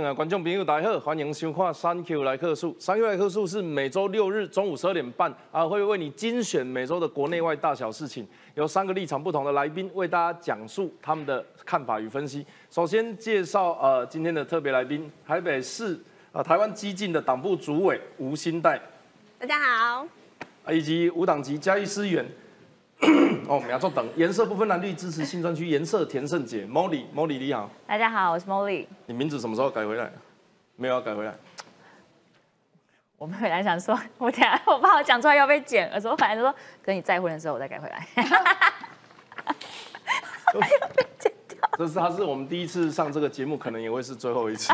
各位观众朋友，大家好，欢迎收看《三 Q 来客数》。三 Q 来客数是每周六日中午十二点半啊，会为你精选每周的国内外大小事情，由三个立场不同的来宾为大家讲述他们的看法与分析。首先介绍呃今天的特别来宾，台北市啊台湾激进的党部主委吴新代，大家好，啊以及无党籍嘉义市议员。哦，我们要坐等颜色不分蓝绿支持新专区颜色田胜姐，Molly，Molly 你好，大家好，我是 Molly。你名字什么时候改回来？没有要改回来。我们本来想说，我等下我怕我讲出来要被剪，我本来说等你再婚的时候我再改回来。这是他是我们第一次上这个节目，可能也会是最后一次，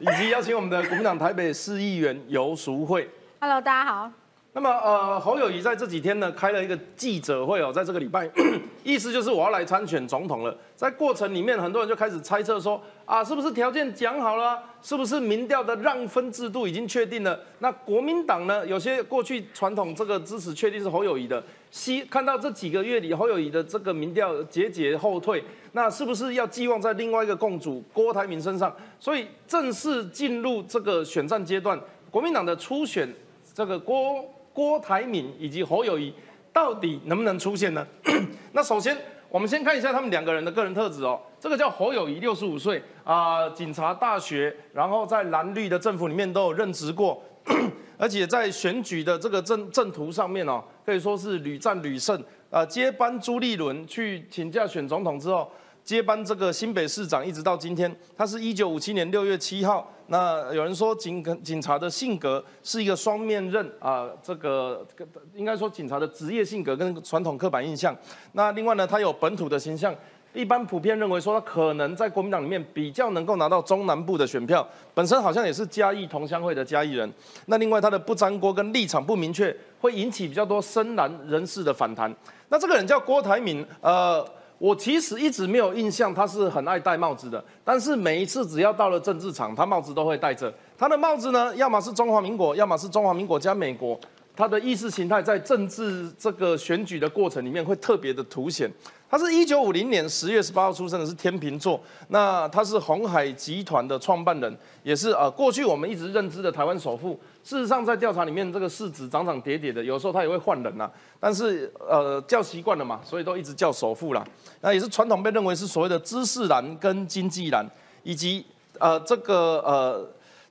以及邀请我们的国民党台北市议员游淑慧。Hello，大家好。那么呃，侯友谊在这几天呢开了一个记者会哦，在这个礼拜，意思就是我要来参选总统了。在过程里面，很多人就开始猜测说啊，是不是条件讲好了？是不是民调的让分制度已经确定了？那国民党呢，有些过去传统这个支持确定是侯友谊的，希看到这几个月里侯友谊的这个民调节节后退，那是不是要寄望在另外一个共主郭台铭身上？所以正式进入这个选战阶段，国民党的初选这个郭。郭台铭以及侯友谊到底能不能出现呢？那首先，我们先看一下他们两个人的个人特质哦。这个叫侯友谊，六十五岁啊，警察大学，然后在蓝绿的政府里面都有任职过，而且在选举的这个政政途上面哦，可以说是屡战屡胜。啊，接班朱立伦去请假选总统之后，接班这个新北市长，一直到今天，他是一九五七年六月七号。那有人说警警察的性格是一个双面刃啊，这个应该说警察的职业性格跟传统刻板印象。那另外呢，他有本土的形象，一般普遍认为说他可能在国民党里面比较能够拿到中南部的选票，本身好像也是嘉义同乡会的嘉义人。那另外他的不沾锅跟立场不明确，会引起比较多深蓝人士的反弹。那这个人叫郭台铭，呃。我其实一直没有印象，他是很爱戴帽子的。但是每一次只要到了政治场，他帽子都会戴着。他的帽子呢，要么是中华民国，要么是中华民国加美国。他的意识形态在政治这个选举的过程里面会特别的凸显。他是一九五零年十月十八号出生的，是天秤座。那他是红海集团的创办人，也是呃过去我们一直认知的台湾首富。事实上，在调查里面，这个市值涨涨跌跌的，有时候他也会换人呐。但是呃叫习惯了嘛，所以都一直叫首富啦。那也是传统被认为是所谓的知识蓝跟经济蓝，以及呃这个呃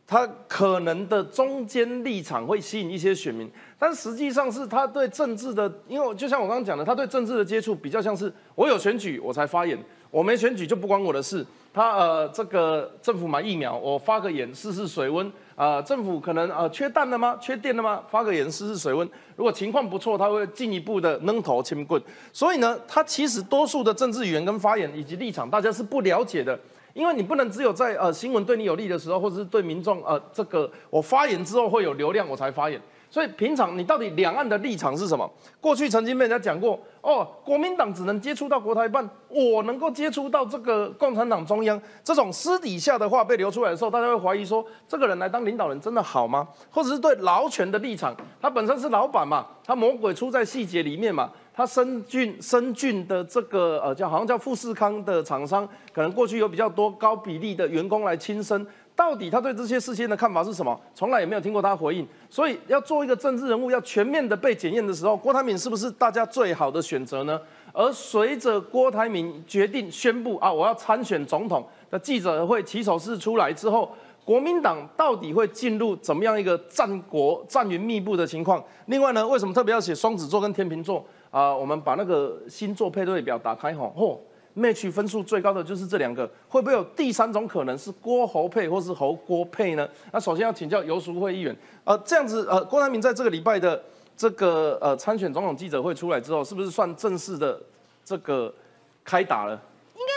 他可能的中间立场会吸引一些选民。但实际上是他对政治的，因为就像我刚刚讲的，他对政治的接触比较像是我有选举我才发言，我没选举就不关我的事。他呃这个政府买疫苗，我发个言试试水温啊、呃，政府可能呃缺蛋了吗？缺电了吗？发个言试试水温。如果情况不错，他会进一步的扔头轻棍。所以呢，他其实多数的政治语言跟发言以及立场，大家是不了解的。因为你不能只有在呃新闻对你有利的时候，或者是对民众呃这个我发言之后会有流量我才发言。所以平常你到底两岸的立场是什么？过去曾经被人家讲过，哦，国民党只能接触到国台办，我能够接触到这个共产党中央，这种私底下的话被流出来的时候，大家会怀疑说，这个人来当领导人真的好吗？或者是对劳权的立场，他本身是老板嘛，他魔鬼出在细节里面嘛。他深俊深俊的这个呃叫好像叫富士康的厂商，可能过去有比较多高比例的员工来亲生。到底他对这些事情的看法是什么？从来也没有听过他回应。所以要做一个政治人物，要全面的被检验的时候，郭台铭是不是大家最好的选择呢？而随着郭台铭决定宣布啊，我要参选总统的记者会起手式出来之后，国民党到底会进入怎么样一个战国战云密布的情况？另外呢，为什么特别要写双子座跟天秤座啊、我们把那个星座配对表打开吼，嚯！match 分数最高的就是这两个，会不会有第三种可能是郭侯配或是侯郭配呢？那首先要请教游淑慧议员，呃，这样子，呃，郭台铭在这个礼拜的这个呃参选总统记者会出来之后，是不是算正式的这个开打了？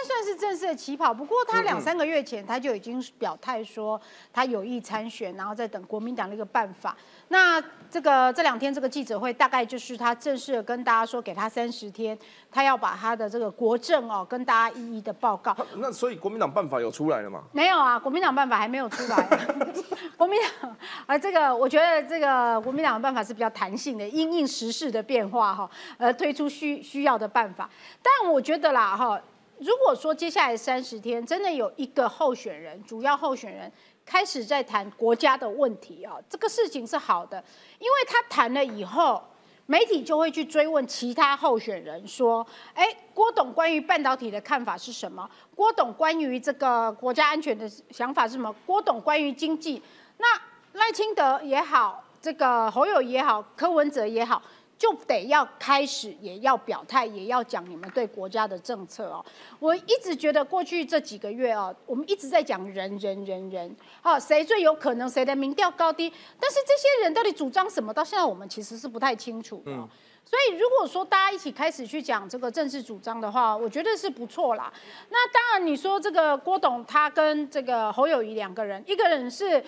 算是正式的起跑，不过他两三个月前他就已经表态说他有意参选，然后再等国民党的一个办法。那这个这两天这个记者会大概就是他正式的跟大家说，给他三十天，他要把他的这个国政哦跟大家一一的报告。那所以国民党办法有出来了吗？没有啊，国民党办法还没有出来。国民党啊，这个我觉得这个国民党的办法是比较弹性的，因应时事的变化哈，呃，推出需需要的办法。但我觉得啦哈。如果说接下来三十天真的有一个候选人，主要候选人开始在谈国家的问题啊，这个事情是好的，因为他谈了以后，媒体就会去追问其他候选人说，哎，郭董关于半导体的看法是什么？郭董关于这个国家安全的想法是什么？郭董关于经济，那赖清德也好，这个侯友也好，柯文哲也好。就得要开始，也要表态，也要讲你们对国家的政策哦。我一直觉得过去这几个月哦，我们一直在讲人人人人，啊，谁最有可能，谁的民调高低，但是这些人到底主张什么，到现在我们其实是不太清楚的。所以如果说大家一起开始去讲这个政治主张的话，我觉得是不错啦。那当然，你说这个郭董他跟这个侯友谊两个人，一个人是。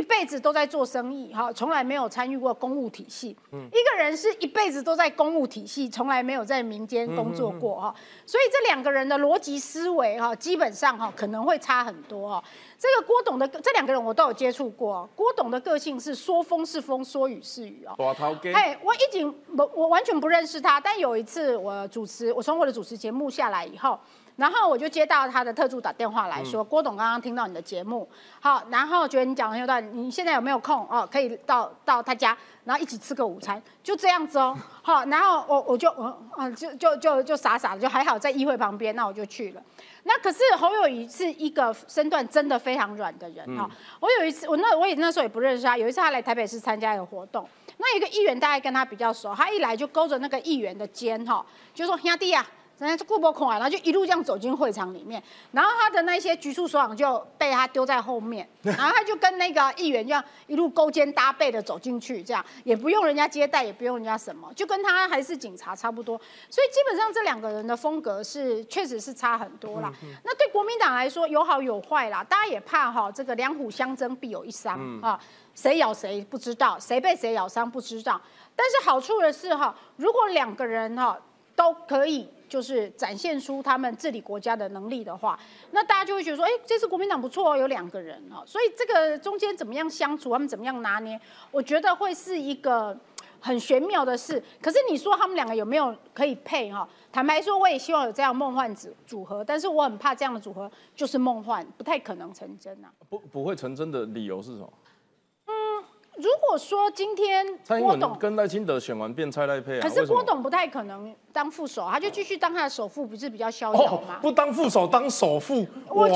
一辈子都在做生意，哈，从来没有参与过公务体系。嗯，一个人是一辈子都在公务体系，从来没有在民间工作过，哈，所以这两个人的逻辑思维，哈，基本上哈可能会差很多，哈。这个郭董的这两个人我都有接触过，郭董的个性是说风是风，说雨是雨哦。哎，我已经我我完全不认识他，但有一次我主持，我从我的主持节目下来以后。然后我就接到他的特助打电话来说，郭董刚刚听到你的节目，好，然后觉得你讲很有道理，你现在有没有空哦？可以到到他家，然后一起吃个午餐，就这样子哦。好，然后我我就我啊就就就就傻傻的，就还好在议会旁边，那我就去了。那可是侯友谊是一个身段真的非常软的人哈。我有一次，我那我也那时候也不认识他，有一次他来台北市参加一个活动，那一个议员大概跟他比较熟，他一来就勾着那个议员的肩哈，就说兄弟啊。人家顾不空啊，然后就一路这样走进会场里面，然后他的那些局处所长就被他丢在后面，然后他就跟那个议员这样一路勾肩搭背的走进去，这样也不用人家接待，也不用人家什么，就跟他还是警察差不多。所以基本上这两个人的风格是确实是差很多啦。那对国民党来说有好有坏啦，大家也怕哈，这个两虎相争必有一伤啊，谁咬谁不知道，谁被谁咬伤不知道。但是好处的是哈，如果两个人哈都可以。就是展现出他们治理国家的能力的话，那大家就会觉得说，哎，这次国民党不错哦，有两个人哦，所以这个中间怎么样相处，他们怎么样拿捏，我觉得会是一个很玄妙的事。可是你说他们两个有没有可以配哈？坦白说，我也希望有这样梦幻组组合，但是我很怕这样的组合就是梦幻，不太可能成真啊。不不会成真的理由是什么？如果说今天郭董跟赖清德选完变蔡赖配啊，可是郭董不太可能当副手，他就继续当他的首富，不是比较逍遥吗？不当副手当首富，我觉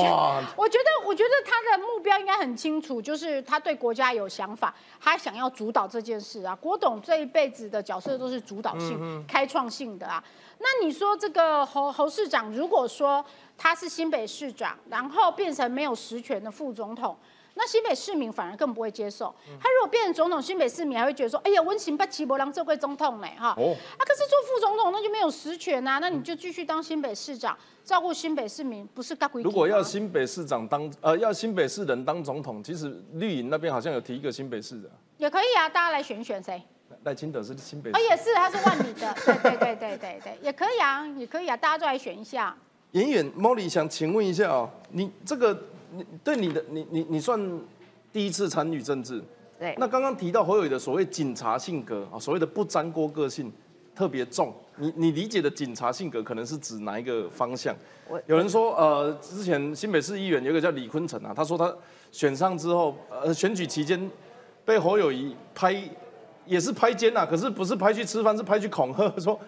我觉得，我觉得他的目标应该很清楚，就是他对国家有想法，他想要主导这件事啊。郭董这一辈子的角色都是主导性、开创性的啊。那你说这个侯侯市长，如果说他是新北市长，然后变成没有实权的副总统？那新北市民反而更不会接受。他如果变成总统，新北市民还会觉得说：“哎呀，温情不齐伯良做过总统呢，哈。”哦。啊，可是做副总统那就没有实权啊，那你就继续当新北市长，照顾新北市民，不是如果要新北市长当呃，要新北市人当总统，其实绿营那边好像有提一个新北市的。也可以啊，大家来选选谁？赖清德是新北。哦，也是，他是万里的。对对对对对对，也可以啊，也可以啊，大家都来选一下。演员 Molly 想请问一下哦，你这个。你对你的你你你算第一次参与政治，对。那刚刚提到侯友谊的所谓警察性格啊，所谓的不沾锅个性特别重。你你理解的警察性格可能是指哪一个方向？有人说，呃，之前新北市议员有个叫李坤城啊，他说他选上之后，呃，选举期间被侯友谊拍，也是拍肩呐，可是不是拍去吃饭，是拍去恐吓，说，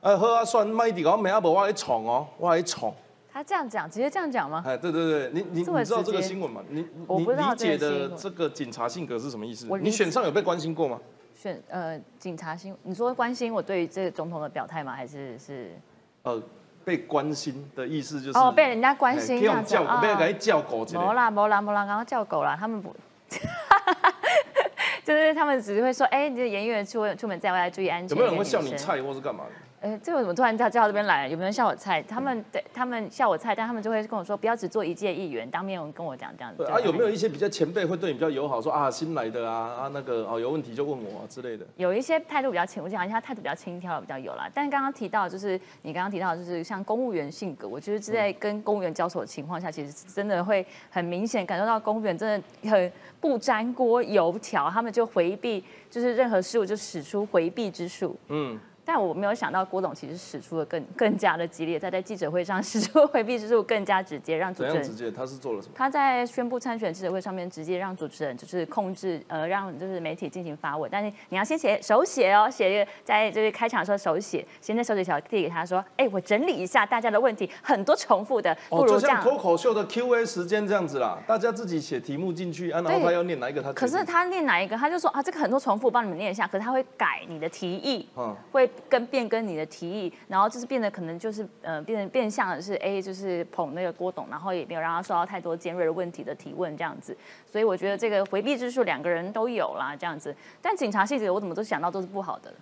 呃，喝啊算卖地，我没阿伯我还宠哦，我还宠。他这样讲，直接这样讲吗？哎，对对对，你你你知道这个新闻吗？你你理解的这个警察性格是什么意思？你选上有被关心过吗？选呃，警察心，你说关心我对于这个总统的表态吗？还是是？呃，被关心的意思就是哦，被人家关心这样子啊？被人家叫狗？没啦没啦没啦，刚刚叫狗啦，他们不，就是他们只是会说，哎，你的演员出出门在外注意安全。有没有人会笑你菜或是干嘛的？哎，这个怎么突然叫叫到这边来？有没有人笑我菜？他们对他们笑我菜，但他们就会跟我说，不要只做一届议员，当面跟我讲这样子。啊，有没有一些比较前辈会对你比较友好，说啊新来的啊啊那个哦有问题就问我之类的？有一些态度比较轻，我讲一下态度比较轻佻的比较有啦。但是刚刚提到就是你刚刚提到就是像公务员性格，我觉得在跟公务员交手的情况下，其实真的会很明显感受到公务员真的很不沾锅油条，他们就回避，就是任何事物就使出回避之术。嗯。但我没有想到郭董其实使出了更更加的激烈，在在记者会上 使出回避之术更加直接，让主持人直接？他是做了什么？他在宣布参选记者会上面直接让主持人就是控制呃让就是媒体进行发问，但是你要先写手写哦，写在就是开场的时候手写，先在手写条递给他说，哎，我整理一下大家的问题，很多重复的，不如这样。像脱口秀的 Q&A 时间这样子啦，大家自己写题目进去，啊，然后他要念哪一个他。可是他念哪一个，他就说啊，这个很多重复，帮你们念一下。可是他会改你的提议，嗯会跟变更你的提议，然后就是变得可能就是呃变得变相的是 A 就是捧那个郭董，然后也没有让他受到太多尖锐的问题的提问这样子。所以我觉得这个回避之术两个人都有啦这样子。但警察细节我怎么都想到都是不好的。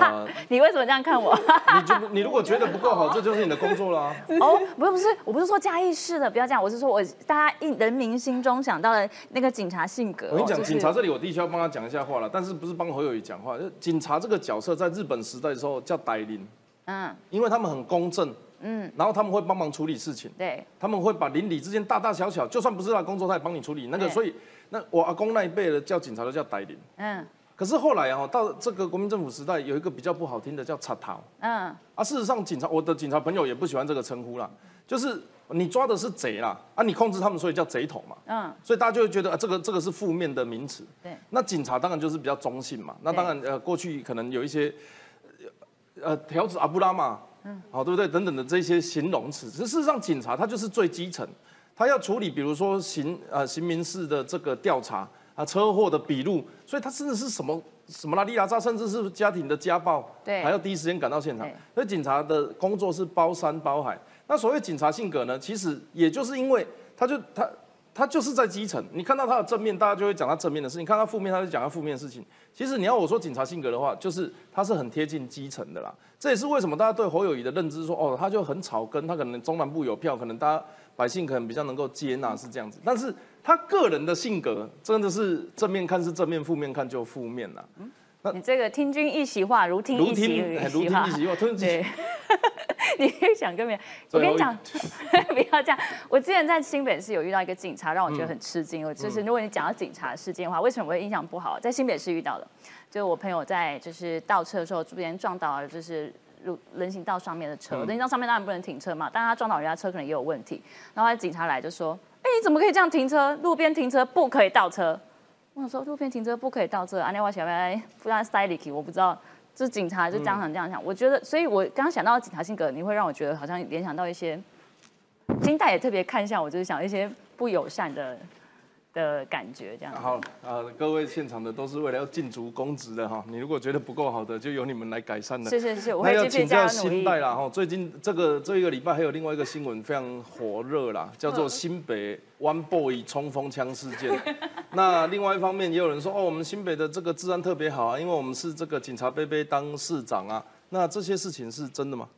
呃，你为什么这样看我？你就你如果觉得不够好，这就是你的工作了啊。哦，不是不是，我不是说嘉义市的，不要这样，我是说我大家一人民心中想到的那个警察性格。我跟你讲，警察这里我必须要帮他讲一下话了，但是不是帮侯友谊讲话？就警察这个角色在日本时代的时候叫歹邻，嗯因为他们很公正，嗯，然后他们会帮忙处理事情，对他们会把邻里之间大大小小，就算不是他的工作，他也帮你处理。那个，所以那我阿公那一辈的叫警察都叫歹邻。嗯可是后来啊，到这个国民政府时代，有一个比较不好听的叫插头嗯啊。事实上，警察我的警察朋友也不喜欢这个称呼啦，就是你抓的是贼啦，啊，你控制他们，所以叫贼头嘛。嗯，所以大家就会觉得啊，这个这个是负面的名词。对。那警察当然就是比较中性嘛。那当然呃，过去可能有一些呃条子阿布拉嘛，嗯，好对不对？等等的这些形容词，事实上警察他就是最基层，他要处理比如说刑呃刑民事的这个调查啊，车祸的笔录，所以他真的是什么什么拉里拉扎，甚至是家庭的家暴，对还要第一时间赶到现场对。所以警察的工作是包山包海。那所谓警察性格呢，其实也就是因为他就他他就是在基层，你看到他的正面，大家就会讲他正面的事情；看他负面，他就讲他负面的事情。其实你要我说警察性格的话，就是他是很贴近基层的啦。这也是为什么大家对侯友谊的认知说，哦，他就很草根，他可能中南部有票，可能大家百姓可能比较能够接纳是这样子。但是他个人的性格真的是正面看是正面，负面看就负面啦。你这个听君一席话，如听如一席听哎如听话一。席话，吞对，你可以想跟别人，我跟你讲，不要这样。我之前在新北市有遇到一个警察，让我觉得很吃惊。我就是如果你讲到警察事件的话，为什么我会印象不好？在新北市遇到的，就是我朋友在就是倒车的时候，这边撞到了就是。路人行道上面的车，人行道上面当然不能停车嘛，但他撞到人家车可能也有问题。然后警察来就说：“哎、你怎么可以这样停车？路边停车不可以倒车。”我想说路边停车不可以倒车，安内瓦小白不然塞里去，我不知道。这警察就这样想这样想，我觉得，所以我刚刚想到警察性格，你会让我觉得好像联想到一些，金代也特别看向我，就是想一些不友善的的感觉这样子。好呃、各位现场的都是为了要尽足公职的哈。你如果觉得不够好的，就由你们来改善的。是是是，我那要会继续请教。新代啦哈。最近这个这一个礼拜还有另外一个新闻非常火热啦，叫做新北 One Boy 冲锋枪事件。那另外一方面也有人说哦，我们新北的这个治安特别好啊，因为我们是这个警察贝贝当市长啊。那这些事情是真的吗？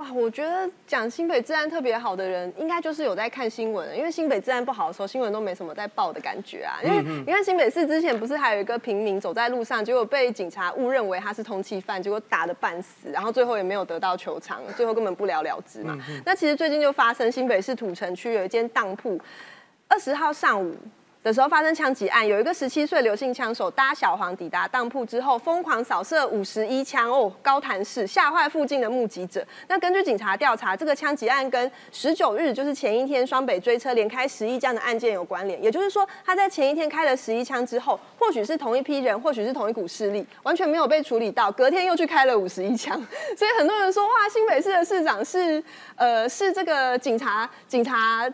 哇，我觉得讲新北治安特别好的人，应该就是有在看新闻，因为新北治安不好的时候，新闻都没什么在报的感觉啊。因为你看新北市之前不是还有一个平民走在路上，结果被警察误认为他是通缉犯，结果打的半死，然后最后也没有得到求偿，最后根本不了了之嘛。那其实最近就发生新北市土城区有一间当铺，二十号上午。的时候发生枪击案，有一个十七岁刘姓枪手搭小黄抵达当铺之后，疯狂扫射五十一枪哦，高弹式吓坏附近的目击者。那根据警察调查，这个枪击案跟十九日就是前一天双北追车连开十一枪的案件有关联，也就是说他在前一天开了十一枪之后，或许是同一批人，或许是同一股势力，完全没有被处理到，隔天又去开了五十一枪。所以很多人说，哇，新北市的市长是呃是这个警察警察。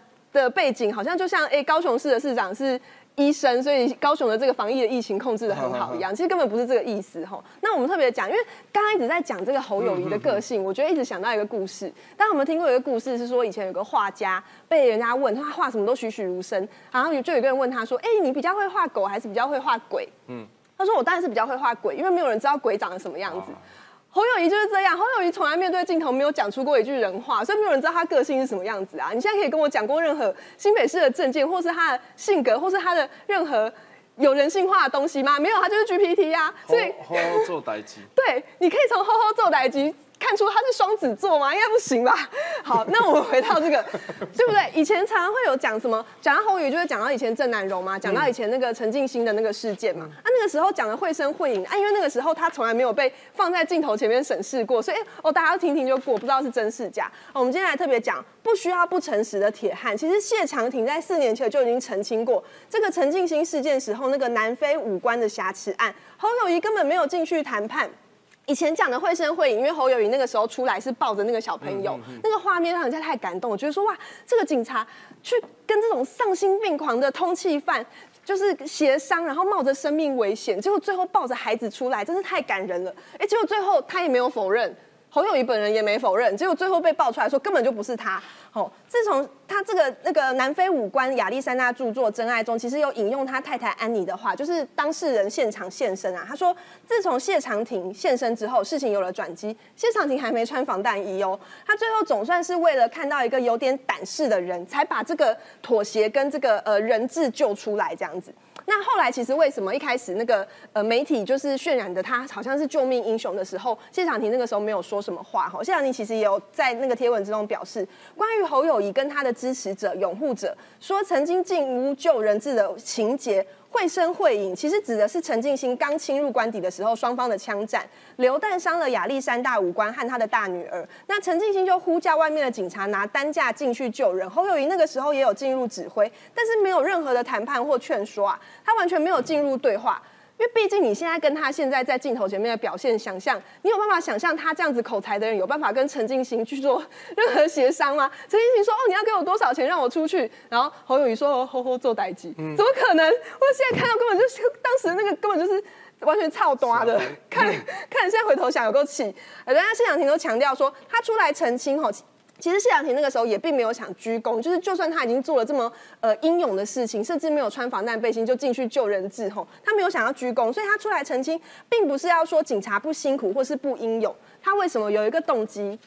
的背景好像就像哎、高雄市的市长是医生，所以高雄的这个防疫的疫情控制的很好一样，其实根本不是这个意思哈。那我们特别讲，因为刚刚一直在讲这个侯友谊的个性，我觉得一直想到一个故事。大家有没有听过一个故事？是说以前有个画家被人家问他画什么都栩栩如生，然后就有个人问他说：“哎、你比较会画狗还是比较会画鬼？”嗯，他说：“我当然是比较会画鬼，因为没有人知道鬼长得什么样子。”侯友谊就是这样，侯友谊从来面对镜头没有讲出过一句人话，所以没有人知道他个性是什么样子啊。你现在可以跟我讲过任何新北市的证件，或是他的性格，或是他的任何有人性化的东西吗？没有，他就是 GPT 啊。所以吼吼做代机。对，你可以从吼吼做代机看出他是双子座吗？应该不行吧。好，那我们回到这个，对不对？以前常常会有讲什么，讲到侯宇就会讲到以前郑南荣嘛，讲到以前那个陈静心的那个事件嘛。啊那个时候讲的绘声绘影啊，因为那个时候他从来没有被放在镜头前面审视过，所以哦，大家听听就过，不知道是真是假。我们今天来特别讲不需要不诚实的铁汉，其实谢长廷在四年前就已经澄清过这个陈静心事件时候那个南非五官的瑕疵案，侯友谊根本没有进去谈判。以前讲的绘声绘影，因为侯友谊那个时候出来是抱着那个小朋友，那个画面让人家太感动。我觉得说哇，这个警察去跟这种丧心病狂的通缉犯就是协商，然后冒着生命危险，结果最后抱着孩子出来，真是太感人了。哎，结果最后他也没有否认。侯友谊本人也没否认，结果最后被爆出来说根本就不是他。哦，自从他这个那个南非五官亚历山大著作《真爱》中，其实有引用他太太安妮的话，就是当事人现场现身啊。他说，自从谢长廷现身之后，事情有了转机。谢长廷还没穿防弹衣哦，他最后总算是为了看到一个有点胆识的人，才把这个妥协跟这个呃人质救出来这样子。那后来其实为什么一开始那个呃媒体就是渲染的他好像是救命英雄的时候，谢长廷那个时候没有说什么话哈。谢长廷其实也有在那个贴文之中表示，关于侯友谊跟他的支持者、拥护者说曾经进屋救人质的情节。绘声绘影，其实指的是陈静心刚侵入官邸的时候，双方的枪战，流弹伤了亚历山大五官和他的大女儿。那陈静心就呼叫外面的警察拿担架进去救人。侯友谊那个时候也有进入指挥，但是没有任何的谈判或劝说啊，他完全没有进入对话。因为毕竟你现在跟他现在在镜头前面的表现，想象你有办法想象他这样子口才的人有办法跟陈静心去做 任何协商吗？陈静心说：“哦，你要给我多少钱让我出去？”然后侯友谊说：“吼吼做代机，怎么可能？我现在看到根本就是当时那个根本就是完全操多的，看看现在回头想有够气。人家谢长廷都强调说，他出来澄清吼。其实谢长廷那个时候也并没有想鞠躬，就是就算他已经做了这么呃英勇的事情，甚至没有穿防弹背心就进去救人质吼，他没有想要鞠躬，所以他出来澄清，并不是要说警察不辛苦或是不英勇，他为什么有一个动机？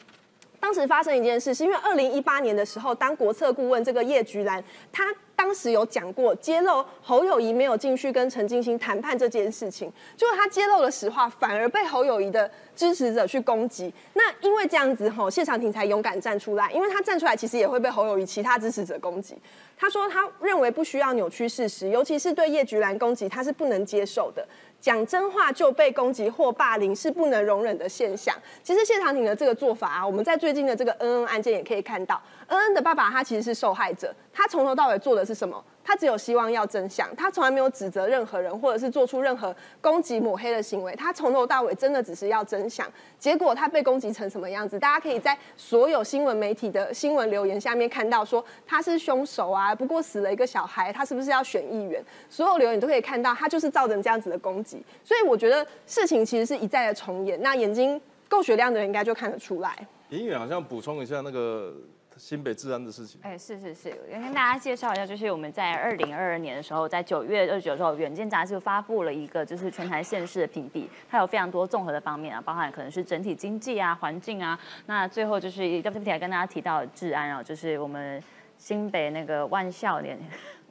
当时发生一件事，是因为二零一八年的时候，当国策顾问这个叶菊兰，他。当时有讲过揭露侯友谊没有进去跟陈金星谈判这件事情，结果他揭露了实话，反而被侯友谊的支持者去攻击。那因为这样子吼，谢长廷才勇敢站出来，因为他站出来其实也会被侯友谊其他支持者攻击。他说他认为不需要扭曲事实，尤其是对叶菊兰攻击，他是不能接受的。讲真话就被攻击或霸凌是不能容忍的现象。其实谢长廷的这个做法啊，我们在最近的这个恩恩案件也可以看到，恩恩的爸爸他其实是受害者，他从头到尾做的是什么？他只有希望要真相，他从来没有指责任何人，或者是做出任何攻击抹黑的行为。他从头到尾真的只是要真相。结果他被攻击成什么样子？大家可以在所有新闻媒体的新闻留言下面看到，说他是凶手啊，不过死了一个小孩，他是不是要选议员？所有留言都可以看到，他就是造成这样子的攻击。所以我觉得事情其实是一再的重演。那眼睛够雪亮的人应该就看得出来。演员好像补充一下那个。新北治安的事情，哎，是是是，要跟大家介绍一下，就是我们在二零二二年的时候，在九月二十九时候，远见杂志发布了一个就是全台县市的评比，它有非常多综合的方面啊，包含可能是整体经济啊、环境啊，那最后就是要不提来跟大家提到治安啊，就是我们新北那个万校连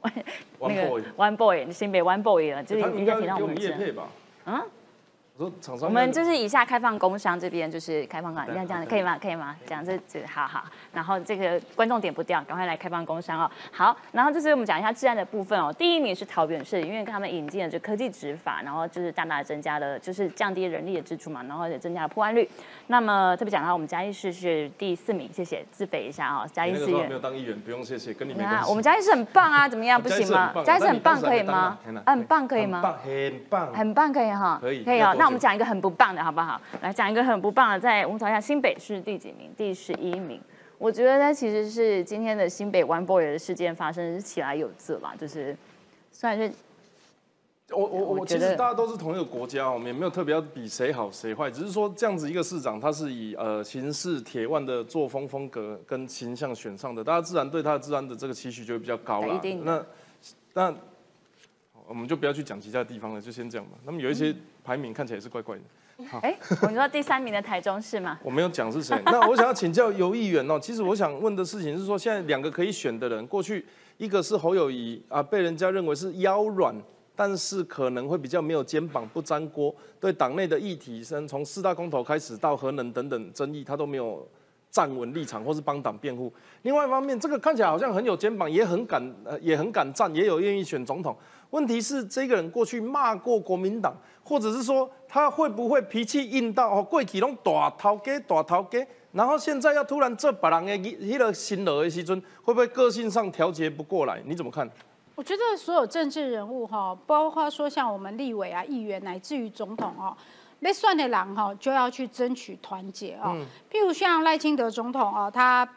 那个 One Boy 新北 One Boy 了，就是应该提到我们业配我们就是以下开放工商这边就是开放啊，你看这样可以吗？可以吗？这样这这好好，然后这个观众点不掉，赶快来开放工商哦。好，然后就是我们讲一下治安的部分哦。第一名是桃园市，因为他们引进了就科技执法，然后就是大大增加了，就是降低人力的支出嘛，然后也增加了破案率。那么特别讲到我们嘉义市是第四名，谢谢自肥一下哦。嘉义市没有当议员，不用谢谢，跟你没关系。我们嘉义市很棒啊，怎么样？不行吗？嘉义市很棒，可以吗？很棒，可以吗？很棒，很棒，可以哈。可以，可以哦。那我们讲一个很不棒。的好不好？来讲一个很不棒的，在我们找一下新北市第几名？第十一名。我觉得它其实是今天的新北 One Boy 的事件发生是起来有字吧，就是虽然是，我我我其实大家都是同一个国家，我们也没有特别要比谁好谁坏，只是说这样子一个市长，他是以呃行事铁腕的作风风格跟形象选上的，大家自然对他的治安的这个期许就会比较高了。那那我们就不要去讲其他地方了，就先这样吧。那么有一些。排名看起来也是怪怪的。哎，我说第三名的台中市吗？我没有讲是谁。那我想要请教游议员哦。其实我想问的事情是说，现在两个可以选的人，过去一个是侯友谊啊，被人家认为是腰软但是可能会比较没有肩膀不沾锅，对党内的议题，先从四大公投开始到核能等等争议，他都没有站稳立场或是帮党辩护。另外一方面，这个看起来好像很有肩膀，也很敢，呃，也很敢站，也有愿意选总统。问题是，这个人过去骂过国民党，或者是说他会不会脾气硬到哦，过去拢大头家大头家，然后现在要突然这把人的迄个新郎的时阵，会不会个性上调节不过来？你怎么看？我觉得所有政治人物哈，包括说像我们立委啊、议员，乃至于总统哦，被算的人哈，就要去争取团结哦。譬如像赖清德总统哦，他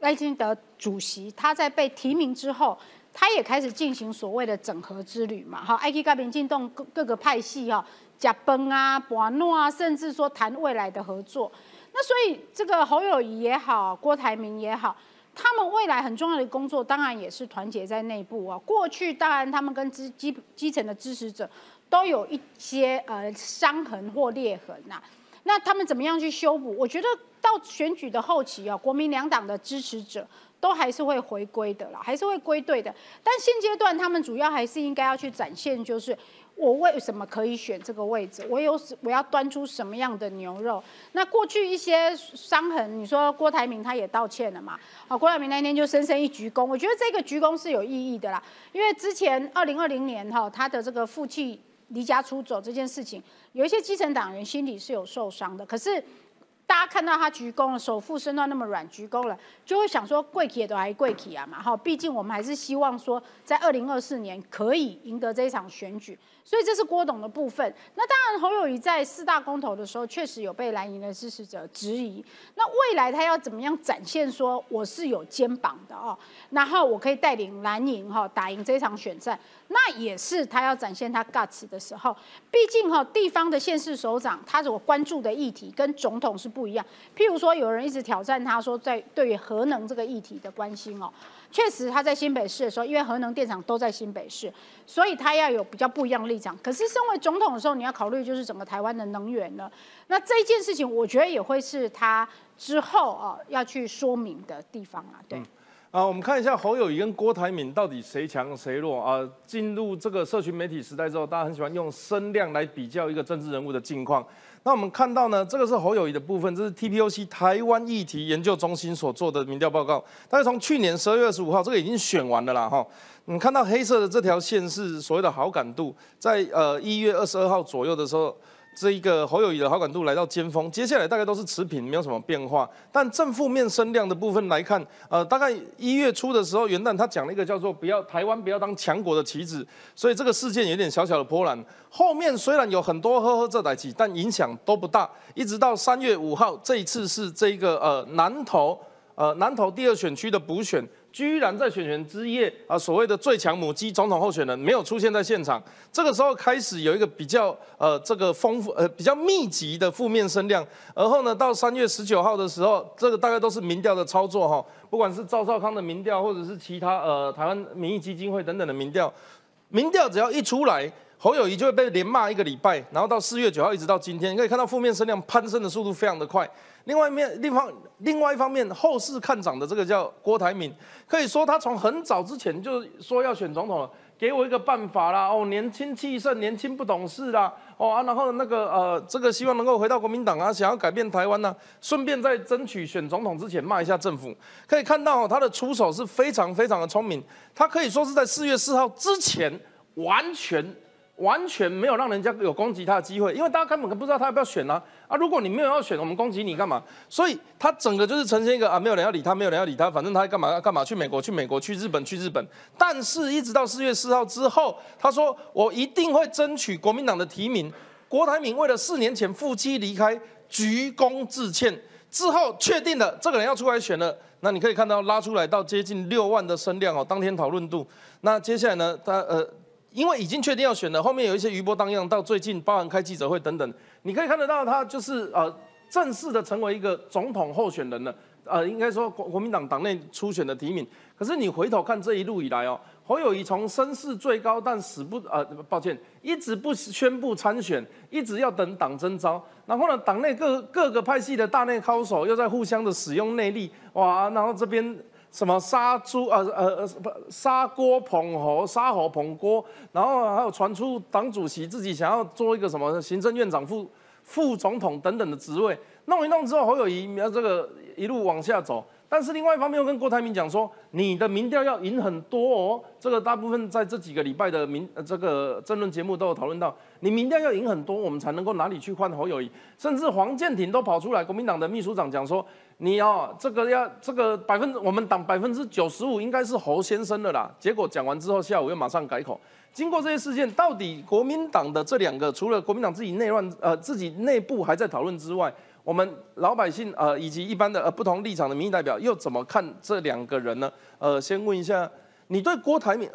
赖清德主席他在被提名之后。他也开始进行所谓的整合之旅嘛，哈，埃及跟民进动各各个派系哈，加崩啊、博诺啊，甚至说谈未来的合作。那所以这个侯友谊也好，郭台铭也好，他们未来很重要的工作，当然也是团结在内部啊。过去当然他们跟基基基层的支持者都有一些呃伤痕或裂痕呐。那他们怎么样去修补？我觉得到选举的后期啊，国民两党的支持者。都还是会回归的啦，还是会归队的。但现阶段他们主要还是应该要去展现，就是我为什么可以选这个位置，我有我要端出什么样的牛肉。那过去一些伤痕，你说郭台铭他也道歉了嘛？好，郭台铭那天就深深一鞠躬，我觉得这个鞠躬是有意义的啦，因为之前二零二零年哈他的这个负气离家出走这件事情，有一些基层党员心里是有受伤的，可是。大家看到他鞠躬了，手腹身段那么软，鞠躬了，就会想说贵企都还贵企啊嘛，哈，毕竟我们还是希望说在二零二四年可以赢得这一场选举。所以这是郭董的部分。那当然，侯友谊在四大公投的时候，确实有被蓝营的支持者质疑。那未来他要怎么样展现说我是有肩膀的哦，然后我可以带领蓝营哈打赢这场选战，那也是他要展现他 guts 的时候。毕竟哈地方的县市首长，他所关注的议题跟总统是不一样。譬如说，有人一直挑战他说，在对于核能这个议题的关心哦。确实，他在新北市的时候，因为核能电厂都在新北市，所以他要有比较不一样的立场。可是，身为总统的时候，你要考虑就是整个台湾的能源了。那这一件事情，我觉得也会是他之后啊要去说明的地方啊。对。啊，我们看一下侯友谊跟郭台铭到底谁强谁弱啊？进入这个社群媒体时代之后，大家很喜欢用声量来比较一个政治人物的境况。那我们看到呢，这个是侯友谊的部分，这是 TPOC 台湾议题研究中心所做的民调报告。但是从去年十二月二十五号，这个已经选完了啦，哈。你看到黑色的这条线是所谓的好感度，在呃一月二十二号左右的时候。这一个侯友谊的好感度来到尖峰，接下来大概都是持平，没有什么变化。但正负面声量的部分来看，呃，大概一月初的时候，元旦他讲了一个叫做“不要台湾不要当强国的棋子”，所以这个事件有点小小的波澜。后面虽然有很多呵呵这台棋，但影响都不大。一直到三月五号，这一次是这个呃南投呃南投第二选区的补选。居然在选选之夜啊，所谓的最强母鸡总统候选人没有出现在现场。这个时候开始有一个比较呃这个丰富呃比较密集的负面声量。而后呢，到三月十九号的时候，这个大概都是民调的操作哈，不管是赵少康的民调，或者是其他呃台湾民意基金会等等的民调，民调只要一出来。侯友谊就会被连骂一个礼拜，然后到四月九号一直到今天，你可以看到负面声量攀升的速度非常的快。另外一面，另方另外一方面，后市看涨的这个叫郭台铭，可以说他从很早之前就说要选总统了，给我一个办法啦，哦，年轻气盛，年轻不懂事啦，哦啊，然后那个呃，这个希望能够回到国民党啊，想要改变台湾呢，顺便在争取选总统之前骂一下政府。可以看到他的出手是非常非常的聪明，他可以说是在四月四号之前完全。完全没有让人家有攻击他的机会，因为大家根本不知道他要不要选啊啊！如果你没有要选，我们攻击你干嘛？所以他整个就是呈现一个啊，没有人要理他，没有人要理他，反正他干嘛要干嘛？去美国，去美国，去日本，去日本。但是，一直到四月四号之后，他说我一定会争取国民党的提名。郭台铭为了四年前夫妻离开，鞠躬致歉之后，确定了这个人要出来选了。那你可以看到拉出来到接近六万的声量哦，当天讨论度。那接下来呢，他呃。因为已经确定要选了，后面有一些余波荡漾，到最近包含开记者会等等，你可以看得到他就是呃正式的成为一个总统候选人了，呃应该说国国民党党内初选的提名。可是你回头看这一路以来哦，侯友谊从声势最高，但死不呃抱歉，一直不宣布参选，一直要等党征召，然后呢党内各各个派系的大内高手又在互相的使用内力，哇，然后这边。什么杀猪呃呃呃杀锅捧猴杀猴捧锅，然后还有传出党主席自己想要做一个什么行政院长副副总统等等的职位，弄一弄之后，侯友谊要这个一路往下走。但是另外一方面又跟郭台铭讲说，你的民调要赢很多哦。这个大部分在这几个礼拜的民呃这个争论节目都有讨论到，你民调要赢很多，我们才能够哪里去换侯友谊。甚至黄建庭都跑出来，国民党的秘书长讲说，你哦这个要这个百分之我们党百分之九十五应该是侯先生的啦。结果讲完之后，下午又马上改口。经过这些事件，到底国民党的这两个，除了国民党自己内乱呃自己内部还在讨论之外，我们老百姓呃以及一般的呃不同立场的民意代表又怎么看这两个人呢？呃，先问一下，你对郭台铭，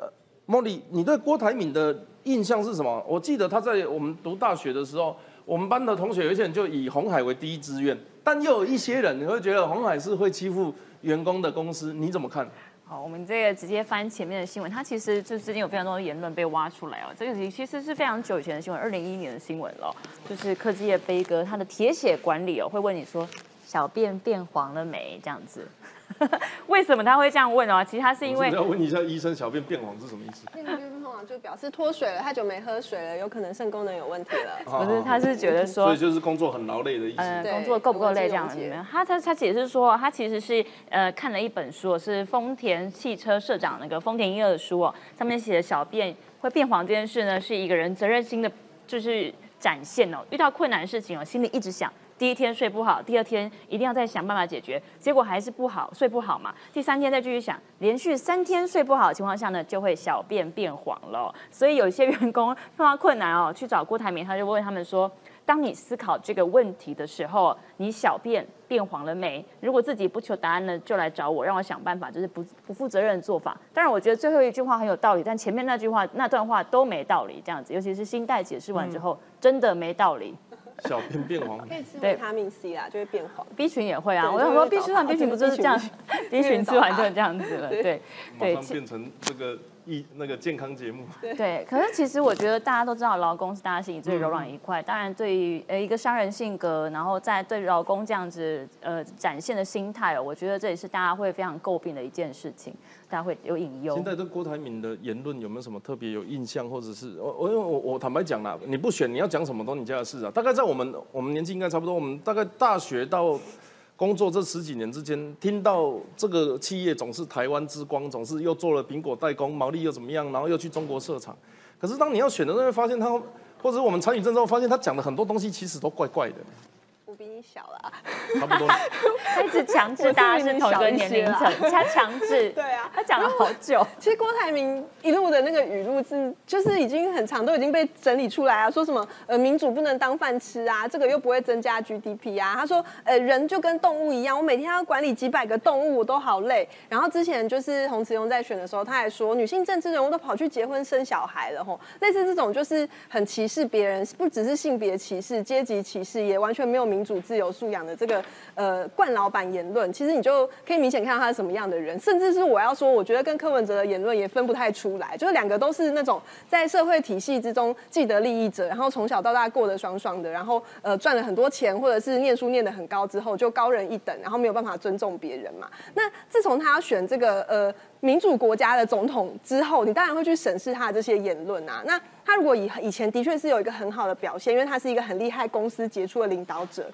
莫莉，你对郭台铭的印象是什么？我记得他在我们读大学的时候，我们班的同学有些人就以红海为第一志愿，但又有一些人你会觉得红海是会欺负员工的公司，你怎么看？好，我们这个直接翻前面的新闻，它其实就最近有非常多的言论被挖出来哦。这个其实是非常久以前的新闻，二零一一年的新闻了，就是科技业悲歌，他的铁血管理哦，会问你说小便变黄了没这样子。为什么他会这样问哦？其实他是因为要问一下医生，小便变黄是什么意思？变黄就表示脱水了，太久没喝水了，有可能肾功能有问题了。不是，他是觉得说，所以就是工作很劳累的意思。嗯，工作够不够累这样子。他他他解释说，他其实是呃看了一本书，是丰田汽车社长那个丰田一二的书哦，上面写的小便会变黄这件事呢，是一个人责任心的，就是展现哦。遇到困难的事情哦，心里一直想。第一天睡不好，第二天一定要再想办法解决，结果还是不好，睡不好嘛。第三天再继续想，连续三天睡不好的情况下呢，就会小便变黄了。所以有些员工碰到困难哦，去找郭台铭，他就问他们说：当你思考这个问题的时候，你小便变黄了没？如果自己不求答案呢，就来找我，让我想办法，就是不不负责任的做法。当然，我觉得最后一句话很有道理，但前面那句话那段话都没道理。这样子，尤其是新代解释完之后，真的没道理。小便变黄，可以吃维他命 C 啦，就会变黄。B 群也会啊，我想说 B 群上 B 群不就是这样？B 群吃完就这样子了，对对。马上变成这个一那个健康节目。对，可是其实我觉得大家都知道，劳工是大家心里最柔软一块。当然，对于呃一个商人性格，然后在对劳工这样子呃展现的心态，我觉得这也是大家会非常诟病的一件事情。大家会有隐忧。现在对郭台铭的言论有没有什么特别有印象，或者是我我因为我我坦白讲啦，你不选你要讲什么都你家的事啊。大概在我们我们年纪应该差不多，我们大概大学到工作这十几年之间，听到这个企业总是台湾之光，总是又做了苹果代工，毛利又怎么样，然后又去中国设厂。可是当你要选的时候，发现他或者我们参与之后，发现他讲的很多东西其实都怪怪的。比你小了，差不多。他一直强制大家是同一个年龄层，他强制。对啊，他讲了好久。其实郭台铭一路的那个语录是，就是已经很长，都已经被整理出来啊。说什么呃民主不能当饭吃啊，这个又不会增加 GDP 啊。他说呃人就跟动物一样，我每天要管理几百个动物，我都好累。然后之前就是洪慈庸在选的时候，他还说女性政治人物都跑去结婚生小孩了吼。类似这种就是很歧视别人，不只是性别歧视、阶级歧视，也完全没有民。主自由素养的这个呃冠老板言论，其实你就可以明显看到他是什么样的人，甚至是我要说，我觉得跟柯文哲的言论也分不太出来，就是两个都是那种在社会体系之中既得利益者，然后从小到大过得爽爽的，然后呃赚了很多钱，或者是念书念得很高之后就高人一等，然后没有办法尊重别人嘛。那自从他选这个呃民主国家的总统之后，你当然会去审视他的这些言论啊。那他如果以以前的确是有一个很好的表现，因为他是一个很厉害公司杰出的领导者。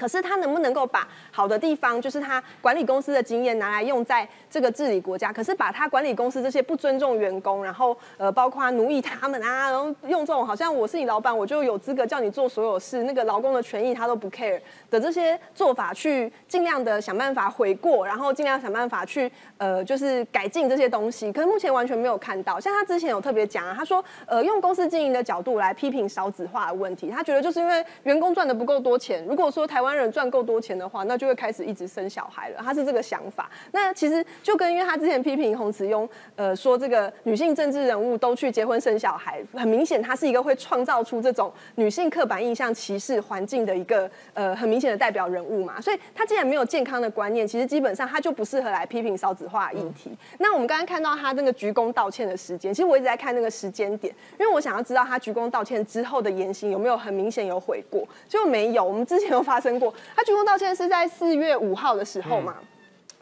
可是他能不能够把好的地方，就是他管理公司的经验拿来用在这个治理国家？可是把他管理公司这些不尊重员工，然后呃，包括奴役他们啊，然后用这种好像我是你老板，我就有资格叫你做所有事，那个劳工的权益他都不 care 的这些做法，去尽量的想办法悔过，然后尽量想办法去呃，就是改进这些东西。可是目前完全没有看到。像他之前有特别讲啊，他说呃，用公司经营的角度来批评少子化的问题，他觉得就是因为员工赚的不够多钱。如果说台湾人赚够多钱的话，那就会开始一直生小孩了。他是这个想法。那其实就跟因为他之前批评洪慈庸，呃，说这个女性政治人物都去结婚生小孩，很明显他是一个会创造出这种女性刻板印象歧视环境的一个呃很明显的代表人物嘛。所以他既然没有健康的观念，其实基本上他就不适合来批评少子化议题。那我们刚刚看到他那个鞠躬道歉的时间，其实我一直在看那个时间点，因为我想要知道他鞠躬道歉之后的言行有没有很明显有悔过，结果没有。我们之前有发生过。他鞠躬道歉是在四月五号的时候嘛？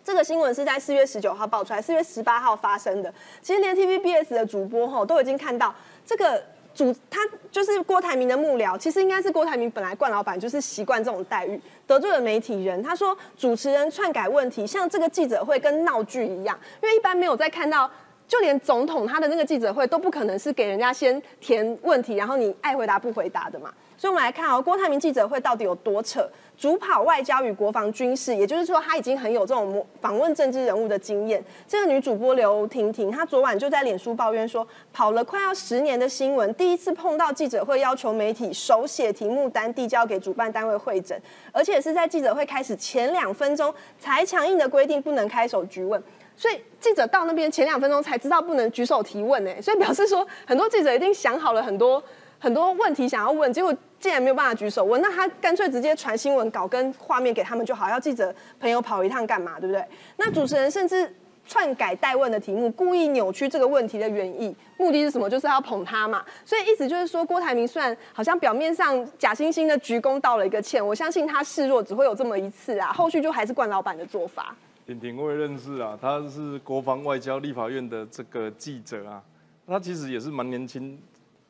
这个新闻是在四月十九号爆出来，四月十八号发生的。其实连 TVBS 的主播哈都已经看到这个主，他就是郭台铭的幕僚，其实应该是郭台铭本来冠老板就是习惯这种待遇，得罪了媒体人。他说主持人篡改问题，像这个记者会跟闹剧一样，因为一般没有在看到。就连总统他的那个记者会都不可能是给人家先填问题，然后你爱回答不回答的嘛。所以我们来看哦，郭台铭记者会到底有多扯？主跑外交与国防军事，也就是说他已经很有这种访问政治人物的经验。这个女主播刘婷婷，她昨晚就在脸书抱怨说，跑了快要十年的新闻，第一次碰到记者会要求媒体手写题目单递交给主办单位会诊，而且是在记者会开始前两分钟才强硬的规定不能开手举问。所以记者到那边前两分钟才知道不能举手提问呢，所以表示说很多记者一定想好了很多很多问题想要问，结果竟然没有办法举手问，那他干脆直接传新闻稿跟画面给他们就好，要记者朋友跑一趟干嘛，对不对？那主持人甚至篡改代问的题目，故意扭曲这个问题的原意，目的是什么？就是要捧他嘛。所以意思就是说，郭台铭虽然好像表面上假惺惺的鞠躬道了一个歉，我相信他示弱只会有这么一次啊，后续就还是冠老板的做法。婷婷我也认识啊，他是国防外交立法院的这个记者啊，他其实也是蛮年轻，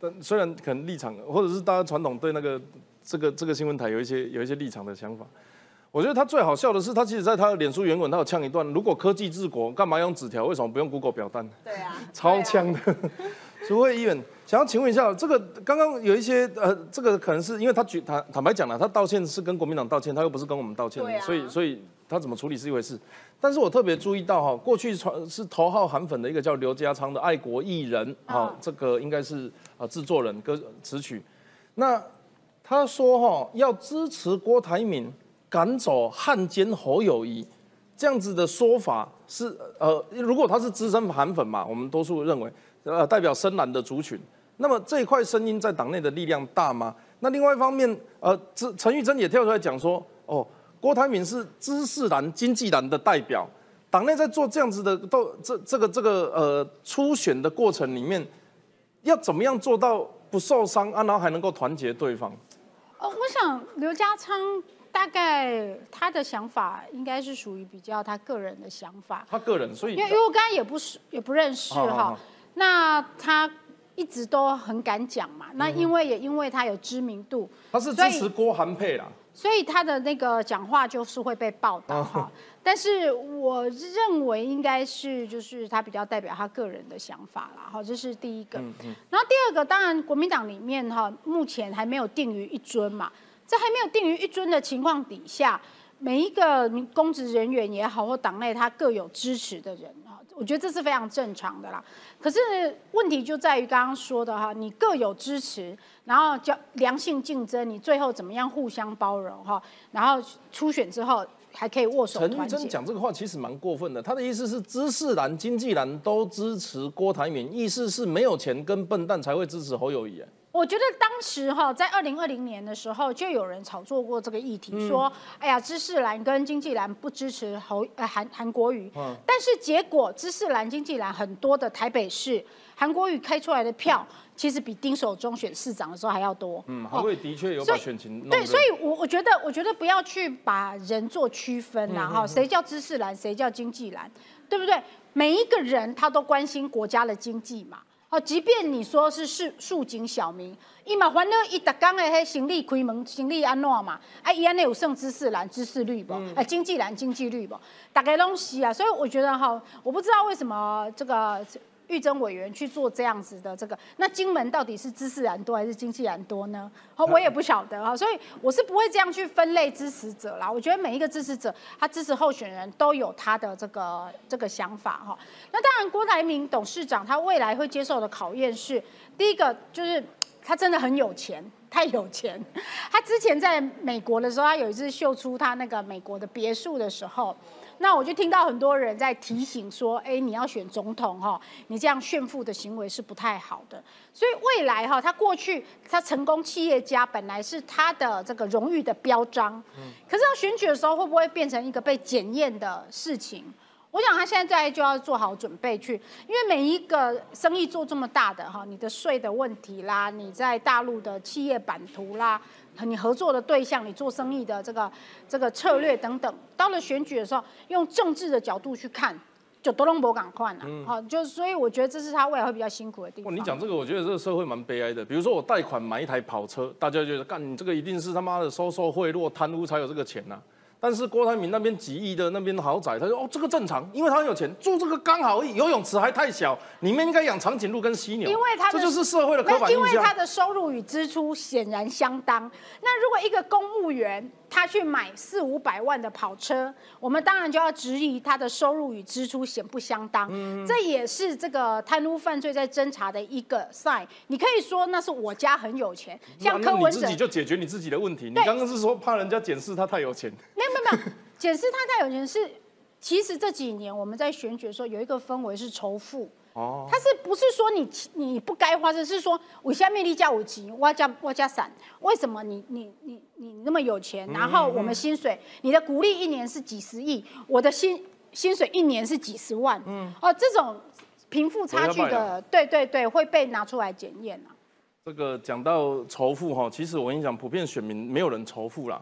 但虽然可能立场或者是大家传统对那个这个这个新闻台有一些有一些立场的想法，我觉得他最好笑的是，他其实在他的脸书原文他有呛一段，如果科技治国，干嘛用纸条？为什么不用 Google 表单？对啊，超呛的。苏慧议员想要请问一下，这个刚刚有一些呃，这个可能是因为他举坦坦白讲了，他道歉是跟国民党道歉，他又不是跟我们道歉，所以所以他怎么处理是一回事。但是我特别注意到哈，过去传是头号韩粉的一个叫刘家昌的爱国艺人，啊，这个应该是啊制作人歌词曲。那他说哈，要支持郭台铭赶走汉奸侯友谊，这样子的说法是呃，如果他是资深韩粉嘛，我们多数认为呃代表深蓝的族群，那么这一块声音在党内的力量大吗？那另外一方面，呃，陈陈玉珍也跳出来讲说，哦。郭台铭是知识蓝、经济蓝的代表，党内在做这样子的都这这个这个呃初选的过程里面，要怎么样做到不受伤啊，然后还能够团结对方？哦，我想刘家昌大概他的想法应该是属于比较他个人的想法，他个人，所以因为因为我刚刚也不是也不认识哈，那他一直都很敢讲嘛，那因为也因为他有知名度，他是支持郭韩佩啦。所以他的那个讲话就是会被报道哈，但是我认为应该是就是他比较代表他个人的想法啦，哈，这是第一个。然后第二个，当然国民党里面哈，目前还没有定于一尊嘛，在还没有定于一尊的情况底下，每一个公职人员也好，或党内他各有支持的人啊，我觉得这是非常正常的啦。可是问题就在于刚刚说的哈，你各有支持。然后叫良性竞争，你最后怎么样互相包容哈？然后初选之后还可以握手陈真讲这个话其实蛮过分的，他的意思是知识蓝、经济蓝都支持郭台铭，意思是没有钱跟笨蛋才会支持侯友谊。我觉得当时哈，在二零二零年的时候，就有人炒作过这个议题，说哎呀，知识蓝跟经济蓝不支持侯呃韩韩国瑜。嗯。但是结果知识蓝、经济蓝很多的台北市韩国瑜开出来的票。其实比丁守中选市长的时候还要多。嗯，韩国的确有把选情对，所以，我我觉得，我觉得不要去把人做区分啦，哈，谁叫知识蓝，谁叫经济蓝，对不对？每一个人他都关心国家的经济嘛，哦，即便你说是市庶井小民，伊嘛反正伊逐工的迄行李开门，行李安怎嘛？啊，伊安尼有剩知识蓝、知识绿不？啊，经济蓝、经济绿不？大概拢是啊，所以我觉得哈，我不知道为什么这个。玉珍委员去做这样子的这个，那金门到底是知识人多还是经济人多呢？好，我也不晓得啊，所以我是不会这样去分类支持者啦。我觉得每一个支持者，他支持候选人都有他的这个这个想法哈。那当然，郭台铭董事长他未来会接受的考验是，第一个就是他真的很有钱，太有钱。他之前在美国的时候，他有一次秀出他那个美国的别墅的时候。那我就听到很多人在提醒说，哎，你要选总统哈，你这样炫富的行为是不太好的。所以未来哈，他过去他成功企业家本来是他的这个荣誉的标章，可是他选举的时候会不会变成一个被检验的事情？我想他现在就要做好准备去，因为每一个生意做这么大的哈，你的税的问题啦，你在大陆的企业版图啦。你合作的对象、你做生意的这个这个策略等等，到了选举的时候，用政治的角度去看，就多隆博赶快了。好，就是所以我觉得这是他未来会比较辛苦的地，方。你讲这个，我觉得这个社会蛮悲哀的。比如说我贷款买一台跑车，大家觉得干你这个一定是他妈的收受贿赂、贪污才有这个钱呐、但是郭台铭那边几亿的那边豪宅，他说哦这个正常，因为他很有钱，住这个刚好而已，游泳池还太小，里面应该养长颈鹿跟犀牛。因为他的这就是社会的刻那板印象。因为他的收入与支出显然相当。那如果一个公务员他去买四五百万的跑车，我们当然就要质疑他的收入与支出显不相当。嗯这也是这个贪污犯罪在侦查的一个 sign。你可以说那是我家很有钱，像柯文哲自己，就解决你自己的问题。你对刚刚是说怕人家检视他太有钱，没有没有没有，检视他太有钱是。其实这几年我们在选举的时候有一个氛围是仇富，哦，他是不是说你你不该花，只是说我下面力加五级，我加我加散，为什么你你你你那么有钱，然后我们薪水，你的股利一年是几十亿，我的薪薪水一年是几十万，嗯，哦，这种贫富差距的，对对对，会被拿出来检验啊。这个讲到仇富哈，其实我跟你讲，普遍选民没有人仇富啦，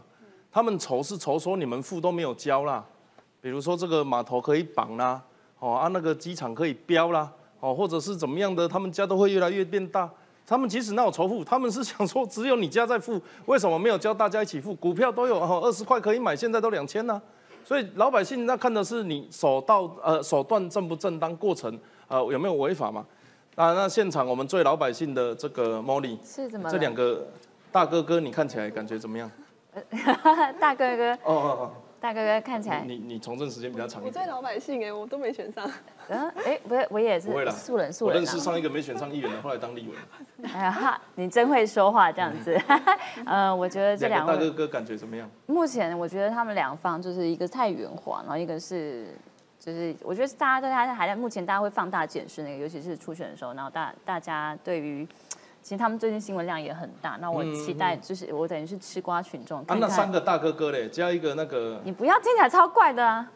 他们仇是仇说你们富都没有交啦，比如说这个码头可以绑啦，哦啊那个机场可以标啦，哦或者是怎么样的，他们家都会越来越变大。他们即使那有仇富，他们是想说只有你家在富，为什么没有教大家一起富？股票都有哦，二十块可以买，现在都两千呢。所以老百姓那看的是你手到呃手段正不正当，过程呃有没有违法嘛？啊，那现场我们最老百姓的这个 Molly，是怎么这两个大哥哥，你看起来感觉怎么样？大哥哥，哦哦大哥哥看起哦，来，你你从政时间比较长我最一点。老百姓哎，我都没选上。嗯，哎，不是，我也是不会啦素人素人啊我认识。上一个没选上议员的，后来当立委。哎呀哈，你真会说话这样子。呃，我觉得这两两位个大哥哥感觉怎么样？目前我觉得他们两方就是一个太圆滑，然后一个是就是我觉得大家对他还在目前大家会放大检视那个，尤其是初选的时候，然后大大家对于。其实他们最近新闻量也很大，那我期待就是我等于是吃瓜群众，啊。那三个大哥哥嘞，加一个那个你不要听起来超怪的啊！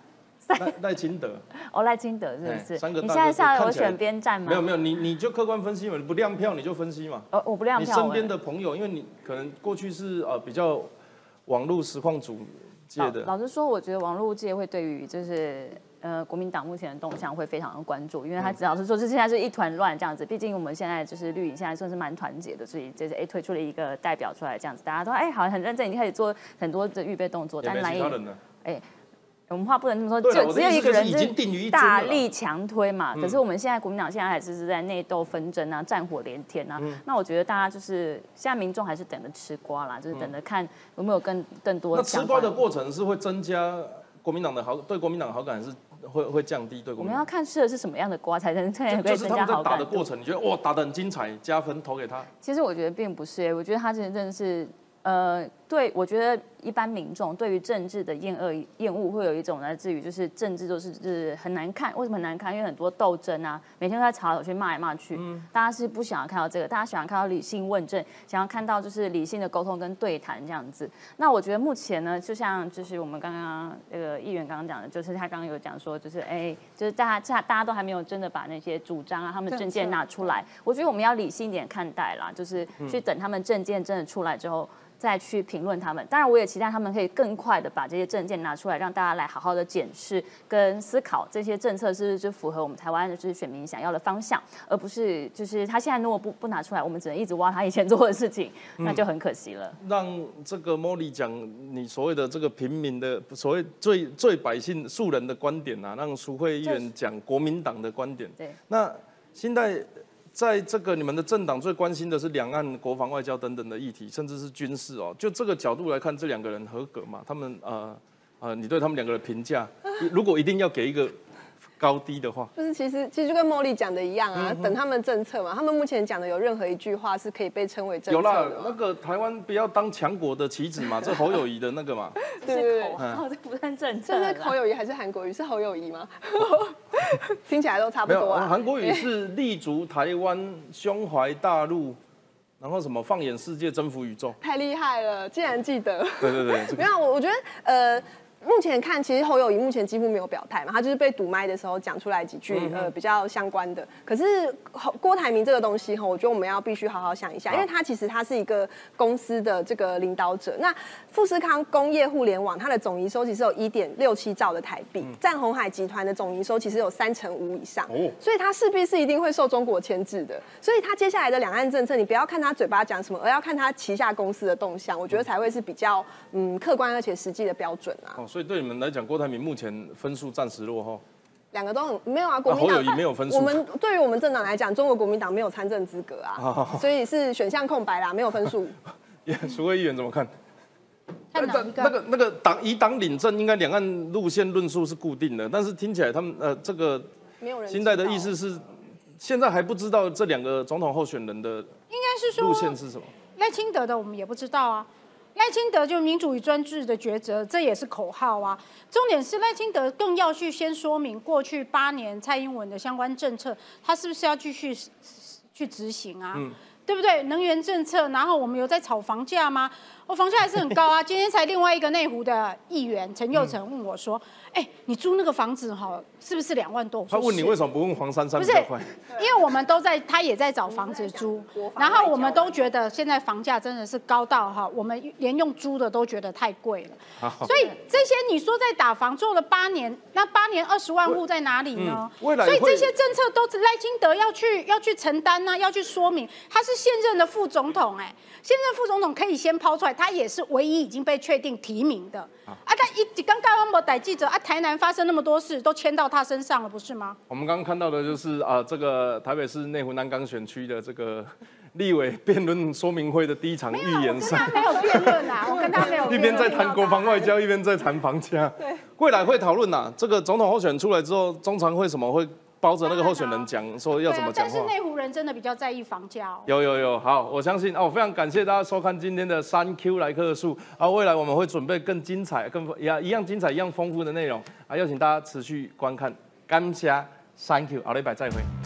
赖赖清德，哦，赖清德是不哎是？三个你现在下来我选边站吗？没有没有，你你就客观分析嘛，你不亮票你就分析嘛。哦，我不亮票。你身边的朋友，因为你可能过去是呃比较网络实况组界老的，老实说，我觉得网络界会对于就是呃国民党目前的动向会非常的关注，因为他只要是说，这现在是一团乱这样子。毕竟我们现在就是绿营现在算是蛮团结的，所以就是哎推出了一个代表出来这样子，大家都哎好像很认真，已经开始做很多的预备动作。但蓝营其他人了。我们话不能这么说，就只有一个人就是已经定于大力强推嘛。嗯可是我们现在国民党现在还是是在内斗纷争啊，战火连天啊。嗯那我觉得大家就是现在民众还是等着吃瓜啦，就是等着看有没有更更多那吃瓜的过程是会增加国民党的好对国民党的好感，是会会降低对？我们要看吃的是什么样的瓜，才能才能可以就是他们在。打的过程，你觉得哇打得很精彩，加分投给他。其实我觉得并不是、我觉得他真的是，呃，对我觉得一般民众对于政治的厌恶厌恶会有一种来自于就是政治就是就是很难看，为什么很难看？因为很多斗争啊，每天都在吵来吵去骂来骂去，大家是不想要看到这个，大家想要看到理性问政，想要看到就是理性的沟通跟对谈这样子。那我觉得目前呢，就像就是我们刚刚那个议员刚刚讲的，就是他刚刚有讲说，就是哎，就是大家大大家都还没有真的把那些主张啊，他们的政见拿出来。我觉得我们要理性一点看待啦，就是去等他们政见真的出来之后。再去评论他们，当然我也期待他们可以更快的把这些证件拿出来，让大家来好好的检视跟思考这些政策是不是就符合我们台湾的就是选民想要的方向，而不是就是他现在如果不不拿出来，我们只能一直挖他以前做的事情，那就很可惜了。让这个莫莉讲你所谓的这个平民的所谓最最百姓素人的观点啊，让苏慧议员讲国民党的观点。对，那现在在这个你们的政党最关心的是两岸、国防、外交等等的议题，甚至是军事哦。就这个角度来看，这两个人合格吗？他们呃呃，你对他们两个的评价，如果一定要给一个高低的话，就是其实其实就跟茉莉讲的一样啊，等他们政策嘛，他们目前讲的有任何一句话是可以被称为政有啦策的，吗？那个台湾不要当强国的棋子嘛，这侯友谊的那个嘛，对对对是口号，这不算政策这啦。是侯友谊还是韩国瑜？是侯友谊吗？听起来都差不多啊。韩国语 是立足台湾，胸怀大陆，然后什么放眼世界，征服宇宙。太厉害了，竟然记得。对对对，这个没有，我我觉得呃。目前看，其实侯友谊目前几乎没有表态嘛，他就是被堵麦的时候讲出来几句、呃比较相关的。可是郭台铭这个东西哈，我觉得我们要必须好好想一下，因为他其实他是一个公司的这个领导者。那富士康工业互联网它的总营收其实有一点六七兆的台币，占红海集团的总营收其实有三成五以上，哦所以它势必是一定会受中国牵制的。所以他接下来的两岸政策，你不要看他嘴巴讲什么，而要看他旗下公司的动向，我觉得才会是比较嗯客观而且实际的标准啊。哦，所以对你们来讲，郭台铭目前分数暂时落后。两个都很没有啊，国民侯党、没有分数我们对于我们政党来讲，中国国民党没有参政资格啊，哦所以是选项空白啦，没有分数。苏慧议员怎么看？看哪一个？那个那个党以党领政，应该两岸路线论述是固定的，但是听起来他们呃这个没有人现在的意思是，现在还不知道这两个总统候选人的应该是路线是什么。赖清德的我们也不知道啊。赖清德就民主与专制的抉择，这也是口号啊。重点是赖清德更要去先说明过去八年蔡英文的相关政策，他是不是要继续去执行啊？对不对？能源政策，然后我们有在炒房价吗？我、房价还是很高啊。今天才另外一个内湖的议员陈佑成问我说：“哎、你租那个房子哈，是不是两万多？”他问你是为什么不问黄珊珊不是因为我们都在，他也在找房子租，然后我们都觉得现在房价真的是高到哈，我们连用租的都觉得太贵了。所以这些你说在打房做了八年，那八年二十万户在哪里呢？嗯未来所以这些政策都是赖清德要去要去承担呢、要去说明。他是现任的副总统，哎，现任副总统可以先抛出来，他也是唯一已经被确定提名的。啊，他一刚刚我们逮记者啊，台南发生那么多事，都牵到他身上了，不是吗？我们刚刚看到的就是啊，这个台北市内湖南港选区的这个立委辩论说明会的第一场预我演赛。没有辩论啊，我跟他没有一。边在谈国防外交，一边在谈房价。对，未来会讨论呐。这个总统候选出来之后，中常会什么会包着那个候选人讲，说要怎么讲但是。内湖人真的比较在意房价哦。有有有，好，我相信哦，非常感谢大家收看今天的三 Q 来客数啊，未来我们会准备更精彩、更一样一样精彩、一样丰富的内容啊，邀请大家持续观看，感谢三 Q，好，礼拜再会。